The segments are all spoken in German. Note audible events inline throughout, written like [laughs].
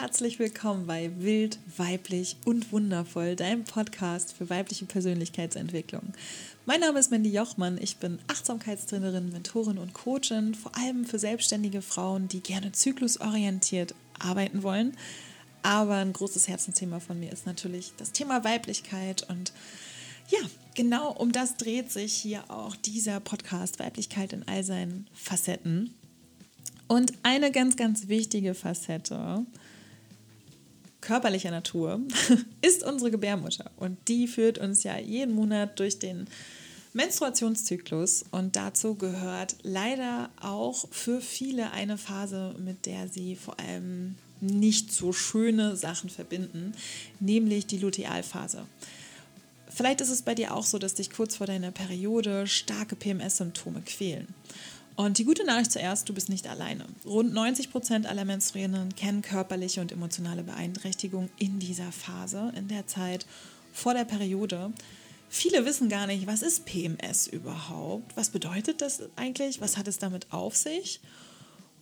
herzlich willkommen bei Wild, Weiblich und Wundervoll, deinem Podcast für weibliche Persönlichkeitsentwicklung. Mein Name ist Mandy Jochmann, ich bin Achtsamkeitstrainerin, Mentorin und Coachin, vor allem für selbstständige Frauen, die gerne zyklusorientiert arbeiten wollen. Aber ein großes Herzensthema von mir ist natürlich das Thema Weiblichkeit und ja, genau um das dreht sich hier auch dieser Podcast Weiblichkeit in all seinen Facetten. Und eine ganz, ganz wichtige Facette körperlicher Natur [laughs] ist unsere Gebärmutter. Und die führt uns ja jeden Monat durch den Menstruationszyklus. Und dazu gehört leider auch für viele eine Phase, mit der sie vor allem nicht so schöne Sachen verbinden, nämlich die Lutealphase. Vielleicht ist es bei dir auch so, dass dich kurz vor deiner Periode starke PMS-Symptome quälen. Und die gute Nachricht zuerst, du bist nicht alleine. Rund 90 Prozent aller Menstruierenden kennen körperliche und emotionale Beeinträchtigung in dieser Phase, in der Zeit vor der Periode. Viele wissen gar nicht, was ist PMS überhaupt? Was bedeutet das eigentlich? Was hat es damit auf sich?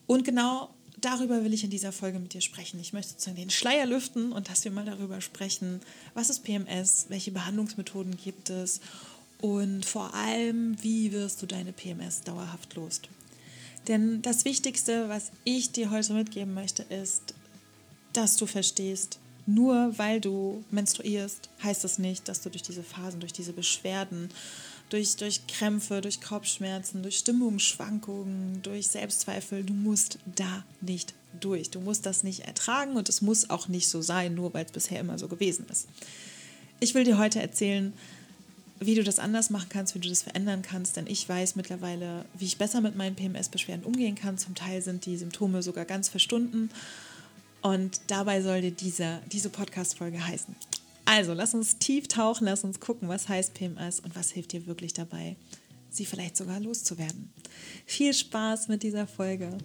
Und genau darüber will ich in dieser Folge mit dir sprechen. Ich möchte sozusagen den Schleier lüften und dass wir mal darüber sprechen, was ist PMS, welche Behandlungsmethoden gibt es und vor allem, wie wirst du deine PMS dauerhaft los? Denn das Wichtigste, was ich dir heute mitgeben möchte, ist, dass du verstehst, nur weil du menstruierst, heißt das nicht, dass du durch diese Phasen, durch diese Beschwerden, durch, durch Krämpfe, durch Kopfschmerzen, durch Stimmungsschwankungen, durch Selbstzweifel, du musst da nicht durch. Du musst das nicht ertragen und es muss auch nicht so sein, nur weil es bisher immer so gewesen ist. Ich will dir heute erzählen, wie du das anders machen kannst, wie du das verändern kannst, denn ich weiß mittlerweile, wie ich besser mit meinen PMS-Beschwerden umgehen kann. Zum Teil sind die Symptome sogar ganz verstunden und dabei soll dir diese, diese Podcast-Folge heißen. Also, lass uns tief tauchen, lass uns gucken, was heißt PMS und was hilft dir wirklich dabei, sie vielleicht sogar loszuwerden. Viel Spaß mit dieser Folge.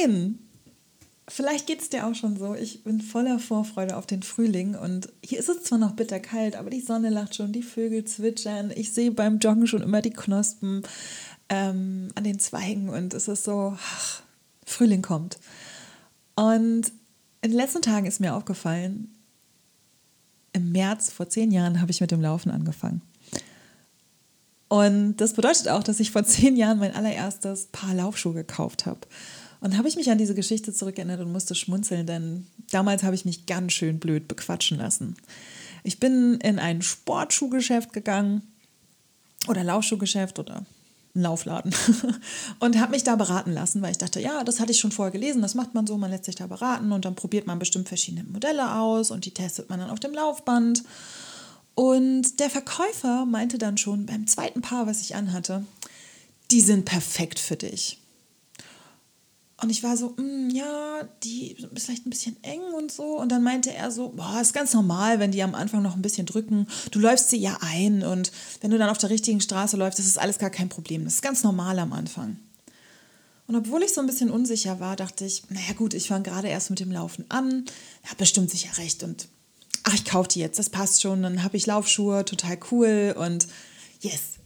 Moin! Vielleicht geht es dir auch schon so. Ich bin voller Vorfreude auf den Frühling und hier ist es zwar noch bitterkalt, aber die Sonne lacht schon, die Vögel zwitschern. Ich sehe beim Joggen schon immer die Knospen ähm, an den Zweigen und es ist so, ach, Frühling kommt. Und in den letzten Tagen ist mir aufgefallen, im März vor zehn Jahren habe ich mit dem Laufen angefangen. Und das bedeutet auch, dass ich vor zehn Jahren mein allererstes Paar Laufschuhe gekauft habe. Und habe ich mich an diese Geschichte zurückerinnert und musste schmunzeln, denn damals habe ich mich ganz schön blöd bequatschen lassen. Ich bin in ein Sportschuhgeschäft gegangen oder Laufschuhgeschäft oder ein Laufladen [laughs] und habe mich da beraten lassen, weil ich dachte, ja, das hatte ich schon vorher gelesen, das macht man so, man lässt sich da beraten und dann probiert man bestimmt verschiedene Modelle aus und die testet man dann auf dem Laufband. Und der Verkäufer meinte dann schon beim zweiten Paar, was ich anhatte, die sind perfekt für dich. Und ich war so, mm, ja, die ist vielleicht ein bisschen eng und so. Und dann meinte er so, boah, ist ganz normal, wenn die am Anfang noch ein bisschen drücken. Du läufst sie ja ein und wenn du dann auf der richtigen Straße läufst, das ist alles gar kein Problem. Das ist ganz normal am Anfang. Und obwohl ich so ein bisschen unsicher war, dachte ich, naja gut, ich fange gerade erst mit dem Laufen an. Er hat bestimmt sicher recht und ach, ich kaufe die jetzt, das passt schon. Dann habe ich Laufschuhe, total cool und yes,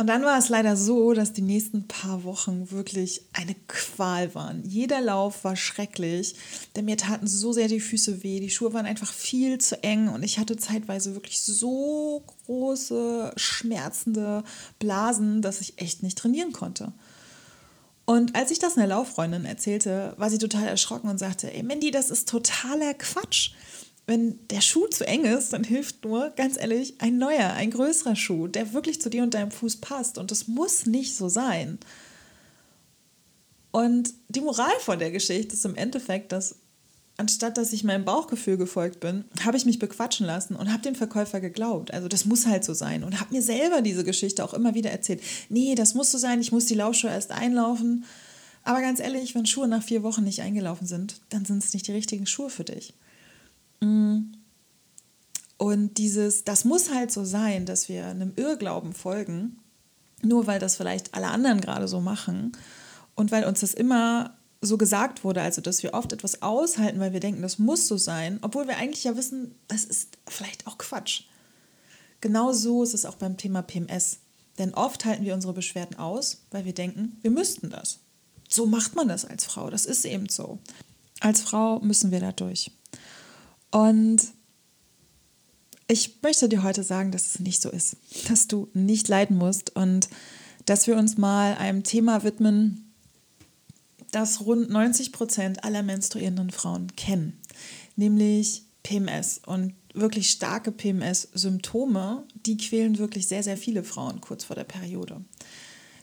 und dann war es leider so, dass die nächsten paar Wochen wirklich eine Qual waren. Jeder Lauf war schrecklich, denn mir taten so sehr die Füße weh. Die Schuhe waren einfach viel zu eng und ich hatte zeitweise wirklich so große, schmerzende Blasen, dass ich echt nicht trainieren konnte. Und als ich das einer Lauffreundin erzählte, war sie total erschrocken und sagte, ey Mandy, das ist totaler Quatsch wenn der Schuh zu eng ist, dann hilft nur, ganz ehrlich, ein neuer, ein größerer Schuh, der wirklich zu dir und deinem Fuß passt. Und das muss nicht so sein. Und die Moral von der Geschichte ist im Endeffekt, dass anstatt dass ich meinem Bauchgefühl gefolgt bin, habe ich mich bequatschen lassen und habe dem Verkäufer geglaubt. Also das muss halt so sein. Und habe mir selber diese Geschichte auch immer wieder erzählt. Nee, das muss so sein, ich muss die Laufschuhe erst einlaufen. Aber ganz ehrlich, wenn Schuhe nach vier Wochen nicht eingelaufen sind, dann sind es nicht die richtigen Schuhe für dich. Mm. Und dieses, das muss halt so sein, dass wir einem Irrglauben folgen, nur weil das vielleicht alle anderen gerade so machen und weil uns das immer so gesagt wurde, also dass wir oft etwas aushalten, weil wir denken, das muss so sein, obwohl wir eigentlich ja wissen, das ist vielleicht auch Quatsch. Genau so ist es auch beim Thema PMS. Denn oft halten wir unsere Beschwerden aus, weil wir denken, wir müssten das. So macht man das als Frau, das ist eben so. Als Frau müssen wir da durch. Und ich möchte dir heute sagen, dass es nicht so ist, dass du nicht leiden musst und dass wir uns mal einem Thema widmen, das rund 90 Prozent aller menstruierenden Frauen kennen, nämlich PMS. Und wirklich starke PMS-Symptome, die quälen wirklich sehr, sehr viele Frauen kurz vor der Periode.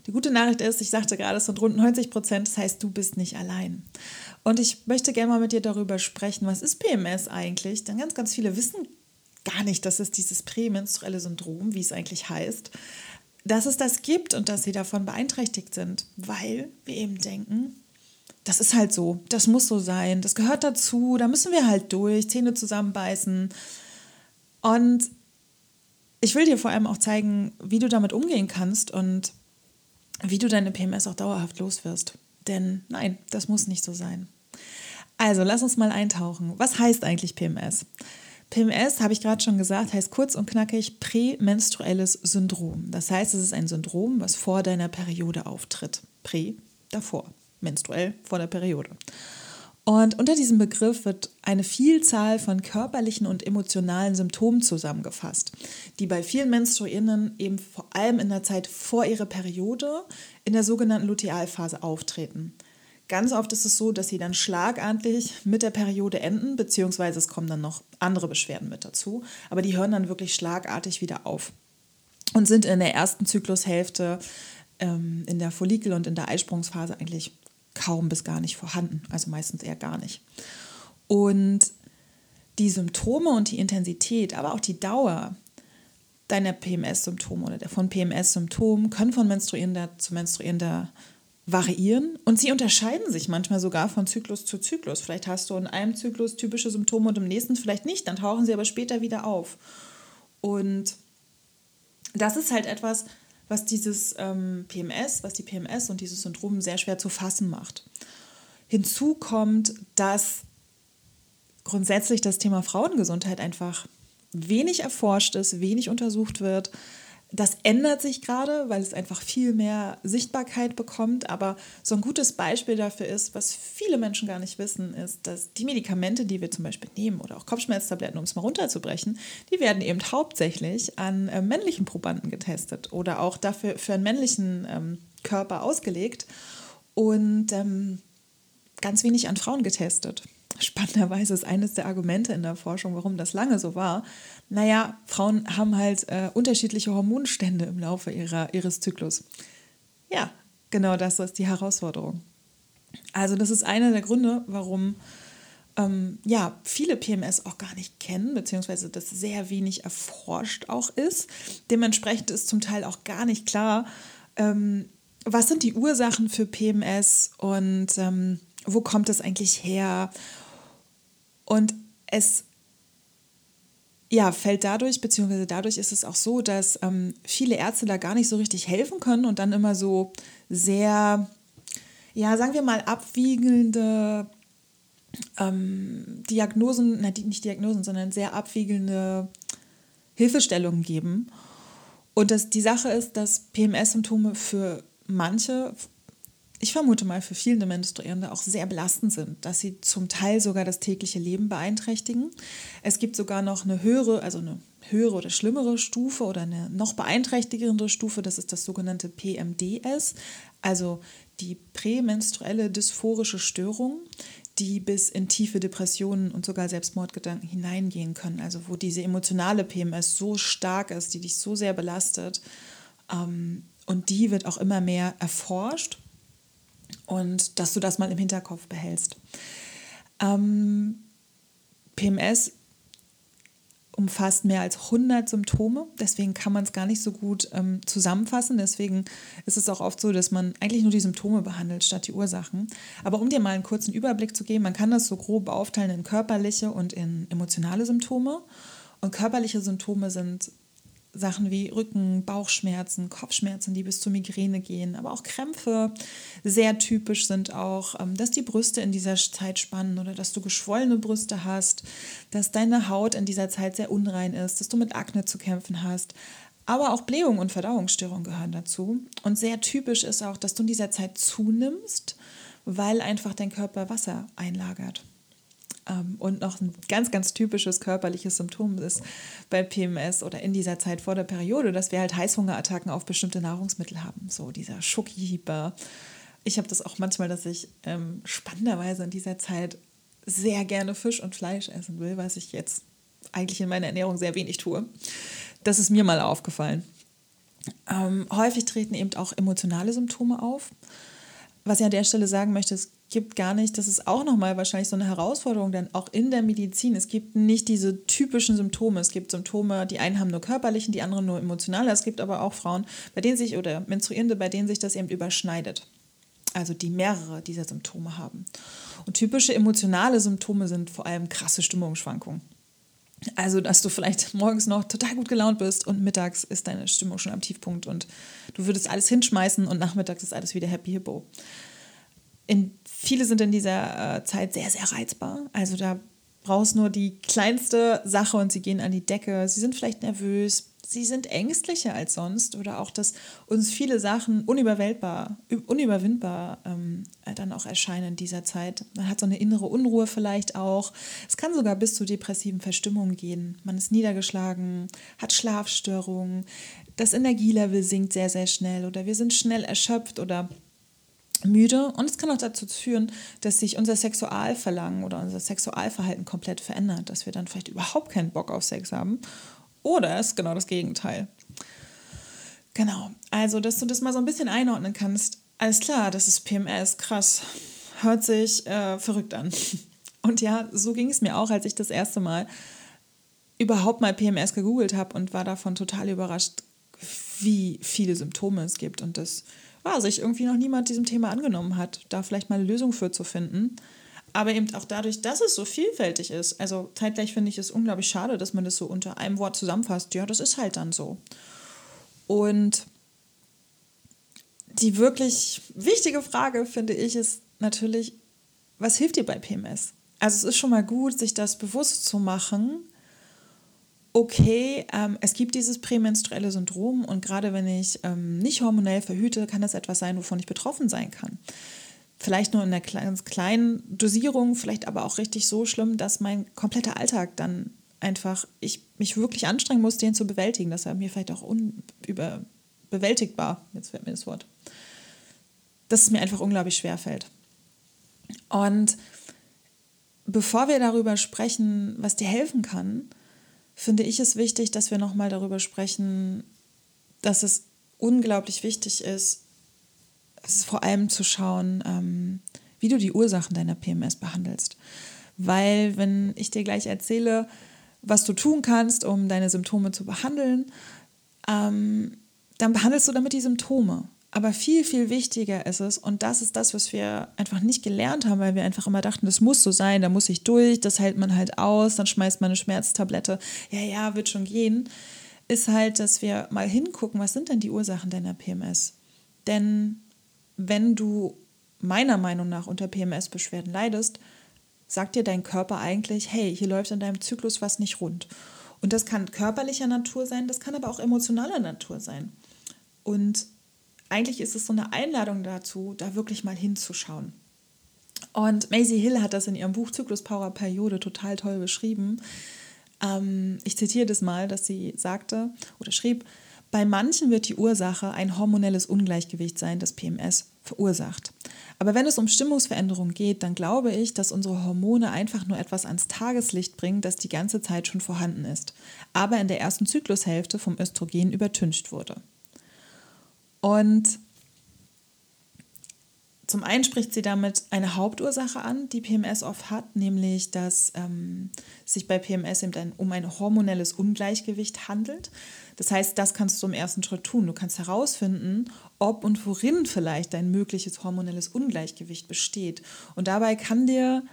Die gute Nachricht ist, ich sagte gerade, es sind rund 90 Prozent, das heißt, du bist nicht allein. Und ich möchte gerne mal mit dir darüber sprechen, was ist PMS eigentlich? Denn ganz, ganz viele wissen gar nicht, dass es dieses prämenstruelle Syndrom, wie es eigentlich heißt, dass es das gibt und dass sie davon beeinträchtigt sind, weil wir eben denken, das ist halt so, das muss so sein, das gehört dazu, da müssen wir halt durch, Zähne zusammenbeißen. Und ich will dir vor allem auch zeigen, wie du damit umgehen kannst und wie du deine PMS auch dauerhaft loswirst. Denn nein, das muss nicht so sein. Also, lass uns mal eintauchen. Was heißt eigentlich PMS? PMS, habe ich gerade schon gesagt, heißt kurz und knackig prämenstruelles Syndrom. Das heißt, es ist ein Syndrom, was vor deiner Periode auftritt. Prä, davor, menstruell vor der Periode. Und unter diesem Begriff wird eine Vielzahl von körperlichen und emotionalen Symptomen zusammengefasst, die bei vielen Menstruierenden eben vor allem in der Zeit vor ihrer Periode in der sogenannten Lutealphase auftreten. Ganz oft ist es so, dass sie dann schlagartig mit der Periode enden, beziehungsweise es kommen dann noch andere Beschwerden mit dazu, aber die hören dann wirklich schlagartig wieder auf und sind in der ersten Zyklushälfte ähm, in der Follikel- und in der Eisprungsphase eigentlich kaum bis gar nicht vorhanden, also meistens eher gar nicht. Und die Symptome und die Intensität, aber auch die Dauer deiner PMS-Symptome oder von PMS-Symptomen können von menstruierender zu menstruierender variieren und sie unterscheiden sich manchmal sogar von Zyklus zu Zyklus. Vielleicht hast du in einem Zyklus typische Symptome und im nächsten vielleicht nicht, dann tauchen sie aber später wieder auf. Und das ist halt etwas, was dieses ähm, PMS, was die PMS und dieses Syndrom sehr schwer zu fassen macht. Hinzu kommt, dass grundsätzlich das Thema Frauengesundheit einfach wenig erforscht ist, wenig untersucht wird das ändert sich gerade, weil es einfach viel mehr Sichtbarkeit bekommt. Aber so ein gutes Beispiel dafür ist, was viele Menschen gar nicht wissen, ist, dass die Medikamente, die wir zum Beispiel nehmen oder auch Kopfschmerztabletten, um es mal runterzubrechen, die werden eben hauptsächlich an äh, männlichen Probanden getestet oder auch dafür für einen männlichen ähm, Körper ausgelegt und ähm, ganz wenig an Frauen getestet. Spannenderweise ist eines der Argumente in der Forschung, warum das lange so war, naja, Frauen haben halt äh, unterschiedliche Hormonstände im Laufe ihrer, ihres Zyklus. Ja, genau das ist die Herausforderung. Also das ist einer der Gründe, warum ähm, ja, viele PMS auch gar nicht kennen, beziehungsweise das sehr wenig erforscht auch ist. Dementsprechend ist zum Teil auch gar nicht klar, ähm, was sind die Ursachen für PMS und ähm, wo kommt es eigentlich her? Und es ja, fällt dadurch, beziehungsweise dadurch ist es auch so, dass ähm, viele Ärzte da gar nicht so richtig helfen können und dann immer so sehr, ja, sagen wir mal, abwiegende ähm, Diagnosen, na, nicht Diagnosen, sondern sehr abwiegende Hilfestellungen geben. Und das, die Sache ist, dass PMS-Symptome für manche ich vermute mal, für viele Menstruierende auch sehr belastend sind, dass sie zum Teil sogar das tägliche Leben beeinträchtigen. Es gibt sogar noch eine höhere, also eine höhere oder schlimmere Stufe oder eine noch beeinträchtigende Stufe, das ist das sogenannte PMDS, also die prämenstruelle dysphorische Störung, die bis in tiefe Depressionen und sogar Selbstmordgedanken hineingehen können. Also wo diese emotionale PMS so stark ist, die dich so sehr belastet. Ähm, und die wird auch immer mehr erforscht und dass du das mal im Hinterkopf behältst. Ähm, PMS umfasst mehr als 100 Symptome, deswegen kann man es gar nicht so gut ähm, zusammenfassen. Deswegen ist es auch oft so, dass man eigentlich nur die Symptome behandelt statt die Ursachen. Aber um dir mal einen kurzen Überblick zu geben, man kann das so grob aufteilen in körperliche und in emotionale Symptome. Und körperliche Symptome sind Sachen wie Rücken, Bauchschmerzen, Kopfschmerzen, die bis zur Migräne gehen, aber auch Krämpfe. Sehr typisch sind auch, ähm, dass die Brüste in dieser Zeit spannen oder dass du geschwollene Brüste hast, dass deine Haut in dieser Zeit sehr unrein ist, dass du mit Akne zu kämpfen hast. Aber auch Blähung und Verdauungsstörungen gehören dazu. Und sehr typisch ist auch, dass du in dieser Zeit zunimmst, weil einfach dein Körper Wasser einlagert. Ähm, und noch ein ganz, ganz typisches körperliches Symptom ist bei PMS oder in dieser Zeit vor der Periode, dass wir halt Heißhungerattacken auf bestimmte Nahrungsmittel haben. So dieser Schoki-Hieber. Ich habe das auch manchmal, dass ich ähm, spannenderweise in dieser Zeit sehr gerne Fisch und Fleisch essen will, was ich jetzt eigentlich in meiner Ernährung sehr wenig tue. Das ist mir mal aufgefallen. Ähm, häufig treten eben auch emotionale Symptome auf. Was ich an der Stelle sagen möchte, es gibt gar nicht, das ist auch nochmal wahrscheinlich so eine Herausforderung, denn auch in der Medizin, es gibt nicht diese typischen Symptome. Es gibt Symptome, die einen haben nur körperlichen, die anderen nur emotionale. Es gibt aber auch Frauen, bei denen sich, oder Menstruierende, bei denen sich das eben überschneidet. Also die mehrere dieser Symptome haben. Und typische emotionale Symptome sind vor allem krasse Stimmungsschwankungen. Also, dass du vielleicht morgens noch total gut gelaunt bist und mittags ist deine Stimmung schon am Tiefpunkt und du würdest alles hinschmeißen und nachmittags ist alles wieder happy hippo. In, viele sind in dieser äh, Zeit sehr, sehr reizbar. Also da brauchst nur die kleinste Sache und sie gehen an die Decke. Sie sind vielleicht nervös, sie sind ängstlicher als sonst oder auch, dass uns viele Sachen unüberwältbar, unüberwindbar ähm, dann auch erscheinen in dieser Zeit. Man hat so eine innere Unruhe vielleicht auch. Es kann sogar bis zu depressiven Verstimmungen gehen. Man ist niedergeschlagen, hat Schlafstörungen, das Energielevel sinkt sehr, sehr schnell oder wir sind schnell erschöpft oder müde und es kann auch dazu führen, dass sich unser Sexualverlangen oder unser Sexualverhalten komplett verändert, dass wir dann vielleicht überhaupt keinen Bock auf Sex haben oder es ist genau das Gegenteil. Genau, also dass du das mal so ein bisschen einordnen kannst. Alles klar, das ist PMS, krass, hört sich äh, verrückt an. [laughs] Und ja, so ging es mir auch, als ich das erste Mal überhaupt mal PMS gegoogelt habe und war davon total überrascht, wie viele Symptome es gibt und dass ja, sich irgendwie noch niemand diesem Thema angenommen hat, da vielleicht mal eine Lösung für zu finden aber eben auch dadurch, dass es so vielfältig ist. Also zeitgleich finde ich es unglaublich schade, dass man das so unter einem Wort zusammenfasst. Ja, das ist halt dann so. Und die wirklich wichtige Frage, finde ich, ist natürlich, was hilft dir bei PMS? Also es ist schon mal gut, sich das bewusst zu machen. Okay, ähm, es gibt dieses prämenstruelle Syndrom und gerade wenn ich ähm, nicht hormonell verhüte, kann das etwas sein, wovon ich betroffen sein kann vielleicht nur in einer ganz kleinen Dosierung, vielleicht aber auch richtig so schlimm, dass mein kompletter Alltag dann einfach, ich mich wirklich anstrengen muss, den zu bewältigen, dass er mir vielleicht auch unbewältigbar, jetzt fällt mir das Wort, dass es mir einfach unglaublich schwer fällt. Und bevor wir darüber sprechen, was dir helfen kann, finde ich es wichtig, dass wir nochmal darüber sprechen, dass es unglaublich wichtig ist, ist vor allem zu schauen, ähm, wie du die Ursachen deiner PMS behandelst. Weil wenn ich dir gleich erzähle, was du tun kannst, um deine Symptome zu behandeln, ähm, dann behandelst du damit die Symptome. Aber viel, viel wichtiger ist es, und das ist das, was wir einfach nicht gelernt haben, weil wir einfach immer dachten, das muss so sein, da muss ich durch, das hält man halt aus, dann schmeißt man eine Schmerztablette, ja, ja, wird schon gehen, ist halt, dass wir mal hingucken, was sind denn die Ursachen deiner PMS? Denn wenn du meiner Meinung nach unter PMS-Beschwerden leidest, sagt dir dein Körper eigentlich, hey, hier läuft in deinem Zyklus was nicht rund. Und das kann körperlicher Natur sein, das kann aber auch emotionaler Natur sein. Und eigentlich ist es so eine Einladung dazu, da wirklich mal hinzuschauen. Und Maisie Hill hat das in ihrem Buch Zyklus Power Periode total toll beschrieben. Ähm, ich zitiere das mal, dass sie sagte oder schrieb, bei manchen wird die Ursache ein hormonelles Ungleichgewicht sein, das PMS verursacht. Aber wenn es um Stimmungsveränderungen geht, dann glaube ich, dass unsere Hormone einfach nur etwas ans Tageslicht bringen, das die ganze Zeit schon vorhanden ist, aber in der ersten Zyklushälfte vom Östrogen übertüncht wurde. Und zum einen spricht sie damit eine Hauptursache an, die PMS oft hat, nämlich dass ähm, sich bei PMS eben ein, um ein hormonelles Ungleichgewicht handelt. Das heißt, das kannst du im ersten Schritt tun. Du kannst herausfinden, ob und worin vielleicht dein mögliches hormonelles Ungleichgewicht besteht. Und dabei kann dir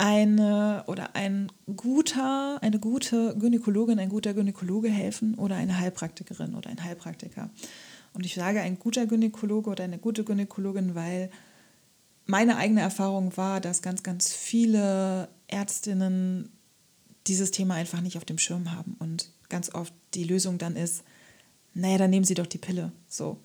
eine oder ein guter, eine gute Gynäkologin, ein guter Gynäkologe helfen oder eine Heilpraktikerin oder ein Heilpraktiker. Und ich sage ein guter Gynäkologe oder eine gute Gynäkologin, weil meine eigene Erfahrung war, dass ganz, ganz viele Ärztinnen dieses Thema einfach nicht auf dem Schirm haben und ganz oft die Lösung dann ist, naja, dann nehmen Sie doch die Pille. So.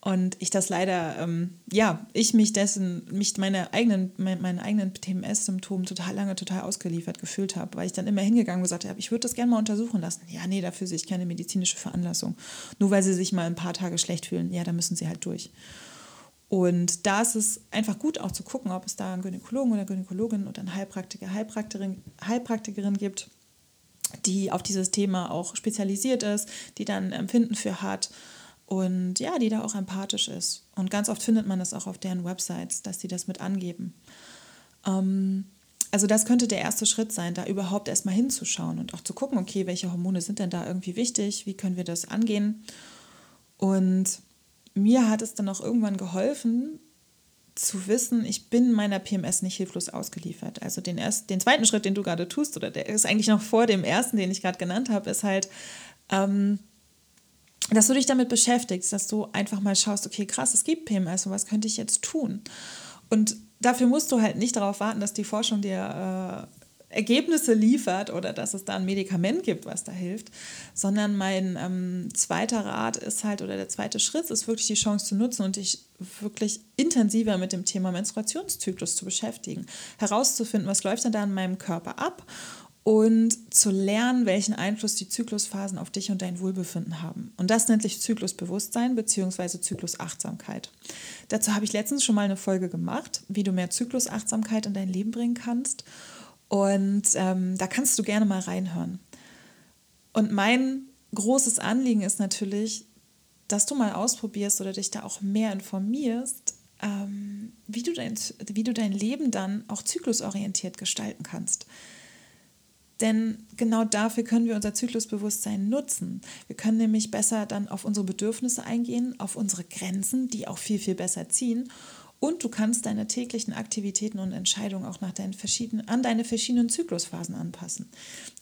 Und ich das leider, ähm, ja, ich mich dessen, mich meine eigenen, mein, meinen eigenen TMS-Symptomen total lange total ausgeliefert gefühlt habe, weil ich dann immer hingegangen und gesagt habe, ich würde das gerne mal untersuchen lassen. Ja, nee, dafür sehe ich keine medizinische Veranlassung. Nur weil sie sich mal ein paar Tage schlecht fühlen, ja, da müssen sie halt durch. Und da ist es einfach gut auch zu gucken, ob es da einen Gynäkologen oder Gynäkologin oder einen Heilpraktiker, Heilpraktikerin, Heilpraktikerin gibt, die auf dieses Thema auch spezialisiert ist, die dann Empfinden für hat und ja, die da auch empathisch ist. Und ganz oft findet man das auch auf deren Websites, dass sie das mit angeben. Ähm, also das könnte der erste Schritt sein, da überhaupt erstmal hinzuschauen und auch zu gucken, okay, welche Hormone sind denn da irgendwie wichtig, wie können wir das angehen. Und mir hat es dann auch irgendwann geholfen, zu wissen, ich bin meiner PMS nicht hilflos ausgeliefert. Also den, erst, den zweiten Schritt, den du gerade tust, oder der ist eigentlich noch vor dem ersten, den ich gerade genannt habe, ist halt, ähm, dass du dich damit beschäftigst, dass du einfach mal schaust, okay, krass, es gibt PMS und was könnte ich jetzt tun? Und dafür musst du halt nicht darauf warten, dass die Forschung dir äh, Ergebnisse liefert oder dass es da ein Medikament gibt, was da hilft, sondern mein ähm, zweiter Rat ist halt oder der zweite Schritt ist wirklich die Chance zu nutzen und dich wirklich intensiver mit dem Thema Menstruationszyklus zu beschäftigen, herauszufinden, was läuft denn da in meinem Körper ab und zu lernen, welchen Einfluss die Zyklusphasen auf dich und dein Wohlbefinden haben. Und das nennt sich Zyklusbewusstsein bzw. Zyklusachtsamkeit. Dazu habe ich letztens schon mal eine Folge gemacht, wie du mehr Zyklusachtsamkeit in dein Leben bringen kannst. Und ähm, da kannst du gerne mal reinhören. Und mein großes Anliegen ist natürlich, dass du mal ausprobierst oder dich da auch mehr informierst, ähm, wie, du dein, wie du dein Leben dann auch zyklusorientiert gestalten kannst. Denn genau dafür können wir unser Zyklusbewusstsein nutzen. Wir können nämlich besser dann auf unsere Bedürfnisse eingehen, auf unsere Grenzen, die auch viel, viel besser ziehen und du kannst deine täglichen Aktivitäten und Entscheidungen auch nach deinen verschiedenen, an deine verschiedenen Zyklusphasen anpassen.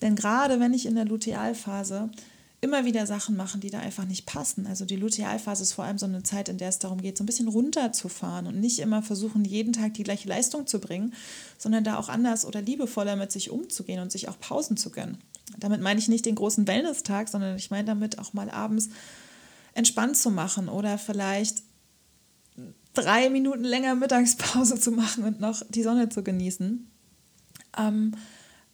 Denn gerade wenn ich in der Lutealphase immer wieder Sachen mache, die da einfach nicht passen. Also die Lutealphase ist vor allem so eine Zeit, in der es darum geht, so ein bisschen runterzufahren und nicht immer versuchen, jeden Tag die gleiche Leistung zu bringen, sondern da auch anders oder liebevoller mit sich umzugehen und sich auch Pausen zu gönnen. Damit meine ich nicht den großen Wellness-Tag, sondern ich meine damit auch mal abends entspannt zu machen oder vielleicht drei Minuten länger Mittagspause [laughs] zu machen und noch die Sonne zu genießen. Ähm,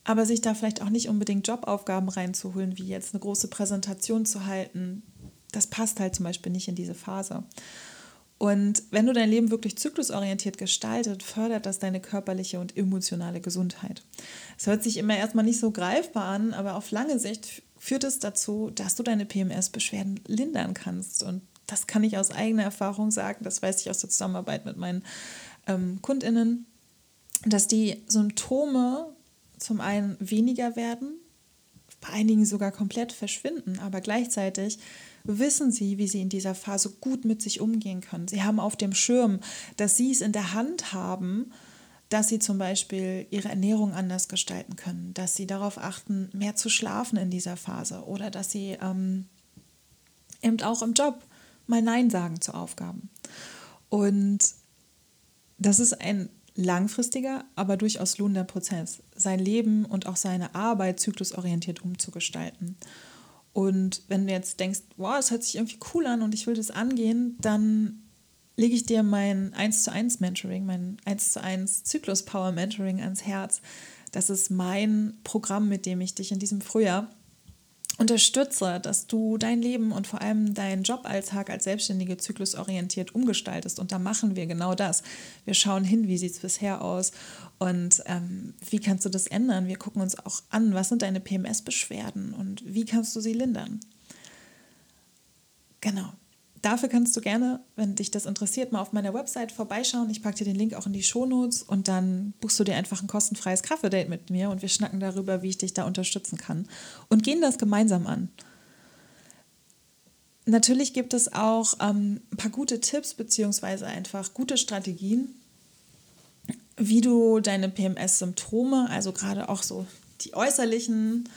aber sich da vielleicht auch nicht unbedingt Jobaufgaben reinzuholen, wie jetzt eine große Präsentation zu halten, das passt halt zum Beispiel nicht in diese Phase. Und wenn du dein Leben wirklich zyklusorientiert gestaltet, fördert das deine körperliche und emotionale Gesundheit. Es hört sich immer erstmal nicht so greifbar an, aber auf lange Sicht führt es dazu, dass du deine PMS-Beschwerden lindern kannst und das kann ich aus eigener Erfahrung sagen, das weiß ich aus der Zusammenarbeit mit meinen ähm, KundInnen, dass die Symptome zum einen weniger werden, bei einigen sogar komplett verschwinden, aber gleichzeitig wissen sie, wie sie in dieser Phase gut mit sich umgehen können. Sie haben auf dem Schirm, dass sie es in der Hand haben, dass sie zum Beispiel ihre Ernährung anders gestalten können, dass sie darauf achten, mehr zu schlafen in dieser Phase oder dass sie ähm, eben auch im Job mal Nein sagen zu Aufgaben. Und das ist ein langfristiger, aber durchaus lohnender Prozess, sein Leben und auch seine Arbeit zyklusorientiert umzugestalten. Und wenn du jetzt denkst, wow, es hört sich irgendwie cool an und ich will das angehen, dann lege ich dir mein 1 zu 1 Mentoring, mein 1 zu 1 Zyklus Power Mentoring ans Herz. Das ist mein Programm, mit dem ich dich in diesem Frühjahr unterstütze, dass du dein Leben und vor allem deinen Joballtag als Selbstständige zyklusorientiert umgestaltest. Und da machen wir genau das. Wir schauen hin, wie sieht es bisher aus und ähm, wie kannst du das ändern. Wir gucken uns auch an, was sind deine PMS-Beschwerden und wie kannst du sie lindern. Genau. Dafür kannst du gerne, wenn dich das interessiert, mal auf meiner Website vorbeischauen. Ich packe dir den Link auch in die Shownotes und dann buchst du dir einfach ein kostenfreies Kaffee-Date mit mir und wir schnacken darüber, wie ich dich da unterstützen kann und gehen das gemeinsam an. Natürlich gibt es auch ähm, ein paar gute Tipps beziehungsweise einfach gute Strategien, wie du deine PMS-Symptome, also gerade auch so die äußerlichen,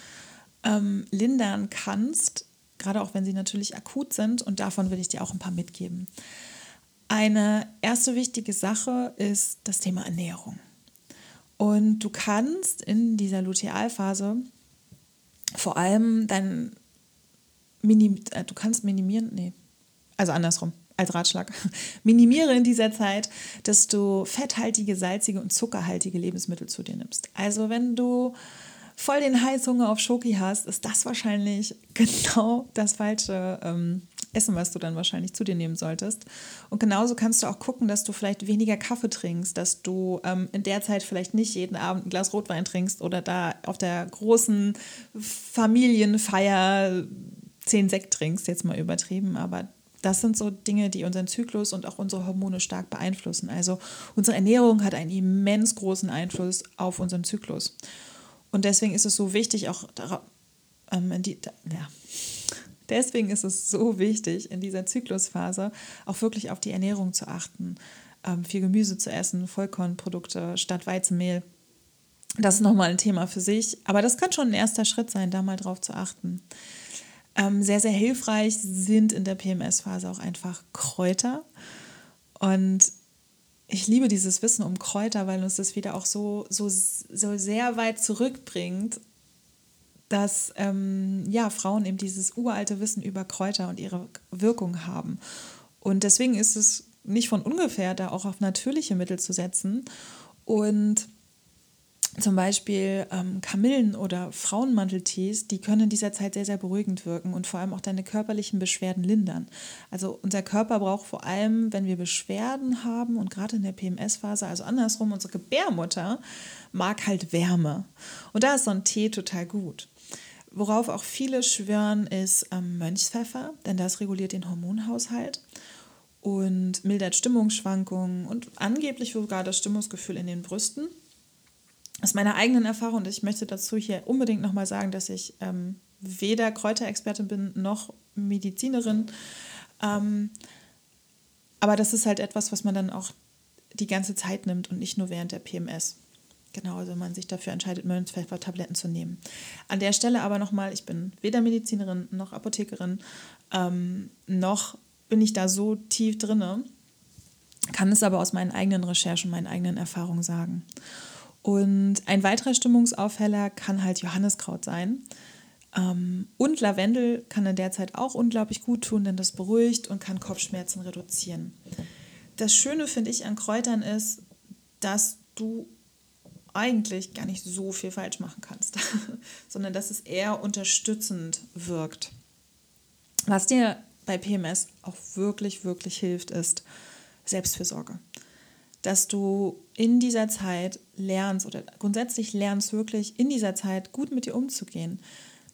ähm, lindern kannst, gerade auch wenn sie natürlich akut sind. Und davon will ich dir auch ein paar mitgeben. Eine erste wichtige Sache ist das Thema Ernährung. Und du kannst in dieser Lutealphase vor allem dein Minim äh, du kannst minimieren, nee, also andersrum, als Ratschlag, [laughs] minimiere in dieser Zeit, dass du fetthaltige, salzige und zuckerhaltige Lebensmittel zu dir nimmst. Also wenn du voll den Heißhunger auf Schoki hast, ist das wahrscheinlich [laughs] genau das falsche ähm, Essen, was du dann wahrscheinlich zu dir nehmen solltest. Und genauso kannst du auch gucken, dass du vielleicht weniger Kaffee trinkst, dass du ähm, in der Zeit vielleicht nicht jeden Abend ein Glas Rotwein trinkst oder da auf der großen Familienfeier zehn Sekt trinkst, jetzt mal übertrieben, aber das sind so Dinge, die unseren Zyklus und auch unsere Hormone stark beeinflussen. Also unsere Ernährung hat einen immens großen Einfluss auf unseren Zyklus. Und deswegen ist es so wichtig, auch ähm, die, ja, deswegen ist es so wichtig, in dieser Zyklusphase auch wirklich auf die Ernährung zu achten, ähm, viel Gemüse zu essen, Vollkornprodukte statt Weizenmehl. Das ist nochmal ein Thema für sich, aber das kann schon ein erster Schritt sein, da mal drauf zu achten. Ähm, sehr, sehr hilfreich sind in der PMS-Phase auch einfach Kräuter. Und ich liebe dieses Wissen um Kräuter, weil uns das wieder auch so, so, so sehr weit zurückbringt, dass ähm, ja, Frauen eben dieses uralte Wissen über Kräuter und ihre Wirkung haben. Und deswegen ist es nicht von ungefähr, da auch auf natürliche Mittel zu setzen. Und zum Beispiel ähm, Kamillen- oder Frauenmanteltees, die können in dieser Zeit sehr, sehr beruhigend wirken und vor allem auch deine körperlichen Beschwerden lindern. Also unser Körper braucht vor allem, wenn wir Beschwerden haben und gerade in der PMS-Phase, also andersrum, unsere Gebärmutter mag halt Wärme. Und da ist so ein Tee total gut. Worauf auch viele schwören, ist ähm, Mönchspfeffer, denn das reguliert den Hormonhaushalt und mildert Stimmungsschwankungen und angeblich sogar das Stimmungsgefühl in den Brüsten aus meiner eigenen Erfahrung, und ich möchte dazu hier unbedingt nochmal sagen, dass ich ähm, weder Kräuterexpertin bin noch Medizinerin. Ähm, aber das ist halt etwas, was man dann auch die ganze Zeit nimmt und nicht nur während der PMS. Genau, also man sich dafür entscheidet, Mönchspfeffer-Tabletten zu nehmen. An der Stelle aber nochmal, ich bin weder Medizinerin noch Apothekerin, ähm, noch bin ich da so tief drinne, kann es aber aus meinen eigenen Recherchen, meinen eigenen Erfahrungen sagen. Und ein weiterer Stimmungsaufheller kann halt Johanniskraut sein. Ähm, und Lavendel kann in der Zeit auch unglaublich gut tun, denn das beruhigt und kann Kopfschmerzen reduzieren. Das Schöne finde ich an Kräutern ist, dass du eigentlich gar nicht so viel falsch machen kannst, [laughs] sondern dass es eher unterstützend wirkt. Was dir bei PMS auch wirklich, wirklich hilft, ist Selbstfürsorge dass du in dieser Zeit lernst oder grundsätzlich lernst wirklich in dieser Zeit gut mit dir umzugehen.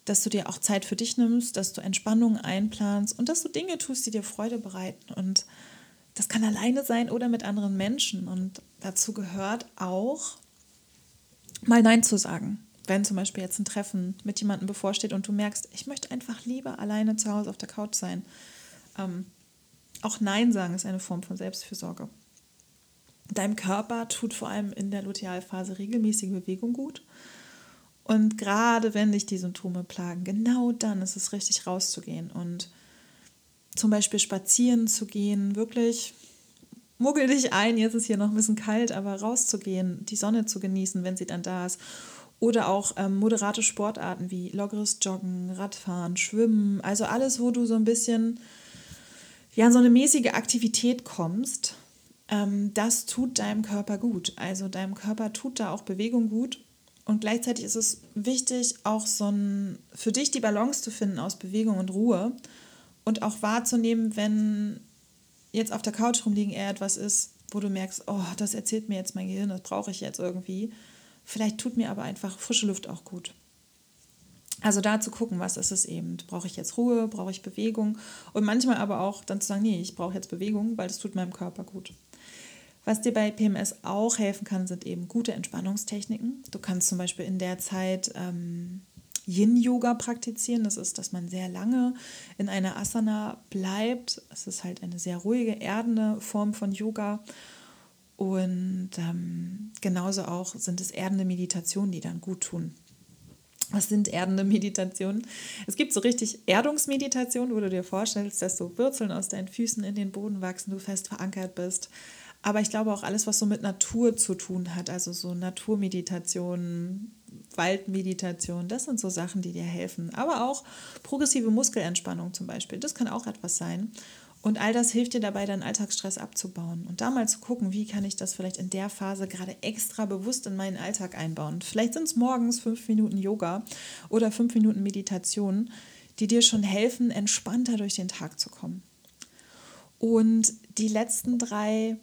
Dass du dir auch Zeit für dich nimmst, dass du Entspannung einplanst und dass du Dinge tust, die dir Freude bereiten. Und das kann alleine sein oder mit anderen Menschen. Und dazu gehört auch, mal Nein zu sagen. Wenn zum Beispiel jetzt ein Treffen mit jemandem bevorsteht und du merkst, ich möchte einfach lieber alleine zu Hause auf der Couch sein. Ähm, auch Nein sagen ist eine Form von Selbstfürsorge. Deinem Körper tut vor allem in der Lutealphase regelmäßige Bewegung gut. Und gerade wenn dich die Symptome plagen, genau dann ist es richtig rauszugehen und zum Beispiel spazieren zu gehen, wirklich muggel dich ein, jetzt ist hier noch ein bisschen kalt, aber rauszugehen, die Sonne zu genießen, wenn sie dann da ist. Oder auch ähm, moderate Sportarten wie loggeres Joggen, Radfahren, Schwimmen, also alles, wo du so ein bisschen ja, in so eine mäßige Aktivität kommst das tut deinem Körper gut. Also deinem Körper tut da auch Bewegung gut. Und gleichzeitig ist es wichtig, auch so ein, für dich die Balance zu finden aus Bewegung und Ruhe und auch wahrzunehmen, wenn jetzt auf der Couch rumliegen eher etwas ist, wo du merkst, oh, das erzählt mir jetzt mein Gehirn, das brauche ich jetzt irgendwie. Vielleicht tut mir aber einfach frische Luft auch gut. Also da zu gucken, was ist es eben. Brauche ich jetzt Ruhe, brauche ich Bewegung und manchmal aber auch dann zu sagen, nee, ich brauche jetzt Bewegung, weil das tut meinem Körper gut. Was dir bei PMS auch helfen kann, sind eben gute Entspannungstechniken. Du kannst zum Beispiel in der Zeit ähm, Yin-Yoga praktizieren. Das ist, dass man sehr lange in einer Asana bleibt. Es ist halt eine sehr ruhige, erdende Form von Yoga. Und ähm, genauso auch sind es erdende Meditationen, die dann gut tun. Was sind erdende Meditationen? Es gibt so richtig Erdungsmeditationen, wo du dir vorstellst, dass so Wurzeln aus deinen Füßen in den Boden wachsen, du fest verankert bist. Aber ich glaube auch alles, was so mit Natur zu tun hat, also so Naturmeditation, Waldmeditation, das sind so Sachen, die dir helfen. Aber auch progressive Muskelentspannung zum Beispiel, das kann auch etwas sein. Und all das hilft dir dabei, deinen Alltagsstress abzubauen. Und da mal zu gucken, wie kann ich das vielleicht in der Phase gerade extra bewusst in meinen Alltag einbauen. Vielleicht sind es morgens fünf Minuten Yoga oder fünf Minuten Meditation, die dir schon helfen, entspannter durch den Tag zu kommen. Und die letzten drei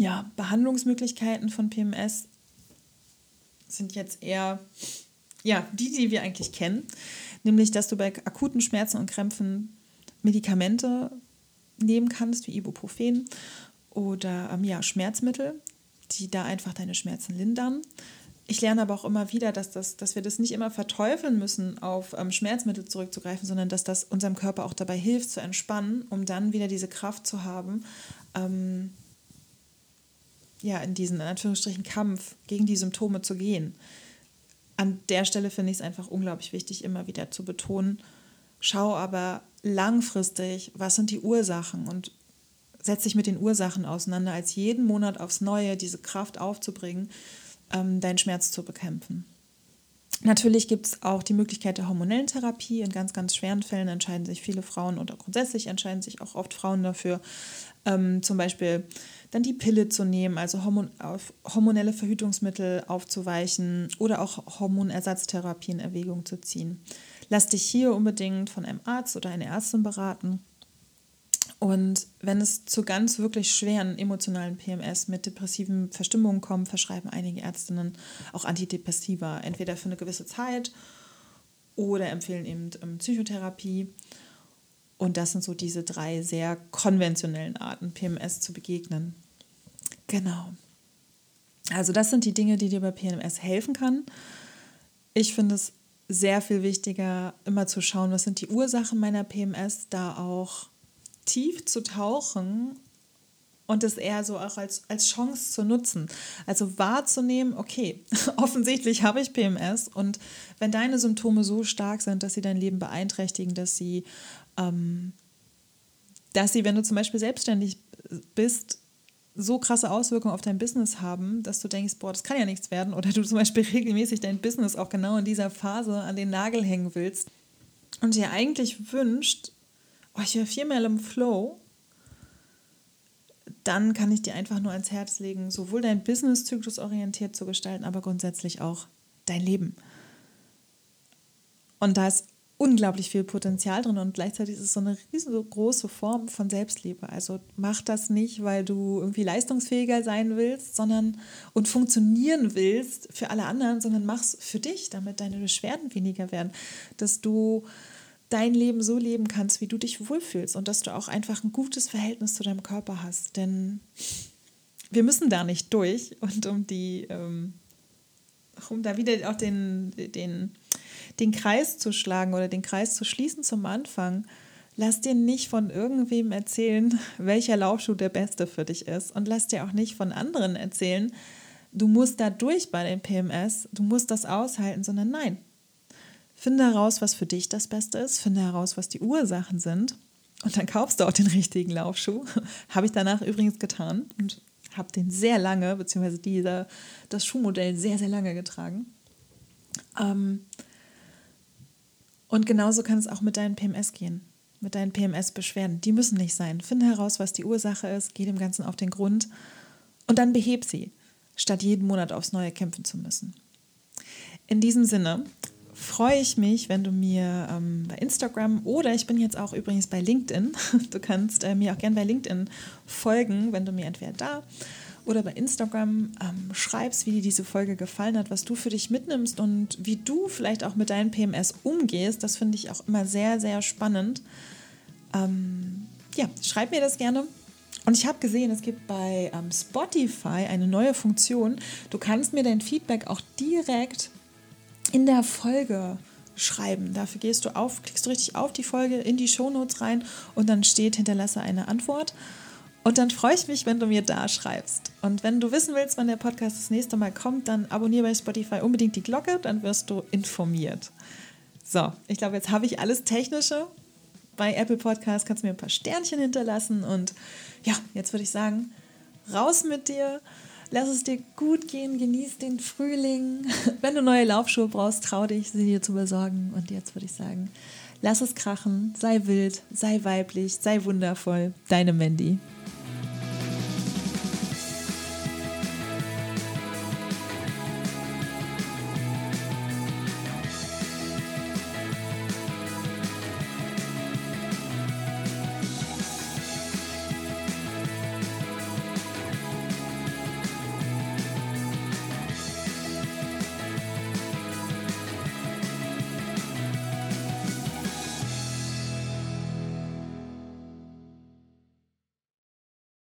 ja, Behandlungsmöglichkeiten von PMS sind jetzt eher ja, die, die wir eigentlich kennen. Nämlich, dass du bei akuten Schmerzen und Krämpfen Medikamente nehmen kannst, wie Ibuprofen oder ähm, ja, Schmerzmittel, die da einfach deine Schmerzen lindern. Ich lerne aber auch immer wieder, dass, das, dass wir das nicht immer verteufeln müssen, auf ähm, Schmerzmittel zurückzugreifen, sondern dass das unserem Körper auch dabei hilft zu entspannen, um dann wieder diese Kraft zu haben, ähm, ja, in diesen in Anführungsstrichen Kampf gegen die Symptome zu gehen. An der Stelle finde ich es einfach unglaublich wichtig, immer wieder zu betonen, schau aber langfristig, was sind die Ursachen und setz dich mit den Ursachen auseinander, als jeden Monat aufs Neue diese Kraft aufzubringen, ähm, deinen Schmerz zu bekämpfen. Natürlich gibt es auch die Möglichkeit der hormonellen Therapie. In ganz, ganz schweren Fällen entscheiden sich viele Frauen oder grundsätzlich entscheiden sich auch oft Frauen dafür, ähm, zum Beispiel dann die Pille zu nehmen, also hormon auf hormonelle Verhütungsmittel aufzuweichen oder auch Hormonersatztherapie in Erwägung zu ziehen. Lass dich hier unbedingt von einem Arzt oder einer Ärztin beraten. Und wenn es zu ganz wirklich schweren emotionalen PMS mit depressiven Verstimmungen kommt, verschreiben einige Ärztinnen auch Antidepressiva, entweder für eine gewisse Zeit oder empfehlen eben ähm, Psychotherapie. Und das sind so diese drei sehr konventionellen Arten, PMS zu begegnen. Genau. Also das sind die Dinge, die dir bei PMS helfen kann. Ich finde es sehr viel wichtiger, immer zu schauen, was sind die Ursachen meiner PMS, da auch tief zu tauchen und es eher so auch als, als Chance zu nutzen. Also wahrzunehmen, okay, [laughs] offensichtlich habe ich PMS und wenn deine Symptome so stark sind, dass sie dein Leben beeinträchtigen, dass sie ähm, dass sie, wenn du zum Beispiel selbstständig bist, so krasse Auswirkungen auf dein Business haben, dass du denkst, boah, das kann ja nichts werden. Oder du zum Beispiel [laughs] regelmäßig dein Business auch genau in dieser Phase an den Nagel hängen willst und dir eigentlich wünscht, oh, ich wäre viel im Flow, dann kann ich dir einfach nur ans Herz legen, sowohl dein Business zyklusorientiert zu gestalten, aber grundsätzlich auch dein Leben. Und da ist unglaublich viel Potenzial drin und gleichzeitig ist es so eine riesengroße Form von Selbstliebe. Also mach das nicht, weil du irgendwie leistungsfähiger sein willst, sondern und funktionieren willst für alle anderen, sondern mach's für dich, damit deine Beschwerden weniger werden, dass du dein Leben so leben kannst, wie du dich wohlfühlst und dass du auch einfach ein gutes Verhältnis zu deinem Körper hast. Denn wir müssen da nicht durch und um die, ähm, um da wieder auch den, den den Kreis zu schlagen oder den Kreis zu schließen zum Anfang, lass dir nicht von irgendwem erzählen, [laughs] welcher Laufschuh der beste für dich ist. Und lass dir auch nicht von anderen erzählen, du musst da durch bei den PMS, du musst das aushalten, sondern nein. Finde heraus, was für dich das Beste ist, finde heraus, was die Ursachen sind und dann kaufst du auch den [laughs] richtigen Laufschuh. [laughs] habe ich danach übrigens getan und habe den sehr lange, beziehungsweise dieser, das Schuhmodell sehr, sehr lange getragen. Ähm, und genauso kann es auch mit deinen PMS gehen, mit deinen PMS-Beschwerden. Die müssen nicht sein. Finde heraus, was die Ursache ist, geh dem Ganzen auf den Grund und dann beheb sie, statt jeden Monat aufs Neue kämpfen zu müssen. In diesem Sinne freue ich mich, wenn du mir ähm, bei Instagram oder ich bin jetzt auch übrigens bei LinkedIn, [laughs] du kannst äh, mir auch gerne bei LinkedIn folgen, wenn du mir entweder da oder bei Instagram ähm, schreibst, wie dir diese Folge gefallen hat, was du für dich mitnimmst und wie du vielleicht auch mit deinem PMS umgehst. Das finde ich auch immer sehr, sehr spannend. Ähm, ja, schreib mir das gerne. Und ich habe gesehen, es gibt bei ähm, Spotify eine neue Funktion. Du kannst mir dein Feedback auch direkt in der Folge schreiben. Dafür gehst du auf, klickst du richtig auf die Folge in die Shownotes rein und dann steht, hinterlasse eine Antwort. Und dann freue ich mich, wenn du mir da schreibst. Und wenn du wissen willst, wann der Podcast das nächste Mal kommt, dann abonniere bei Spotify unbedingt die Glocke, dann wirst du informiert. So, ich glaube, jetzt habe ich alles Technische. Bei Apple Podcast kannst du mir ein paar Sternchen hinterlassen. Und ja, jetzt würde ich sagen, raus mit dir. Lass es dir gut gehen, genieß den Frühling. [laughs] Wenn du neue Laufschuhe brauchst, trau dich, sie dir zu besorgen. Und jetzt würde ich sagen, lass es krachen, sei wild, sei weiblich, sei wundervoll. Deine Mandy.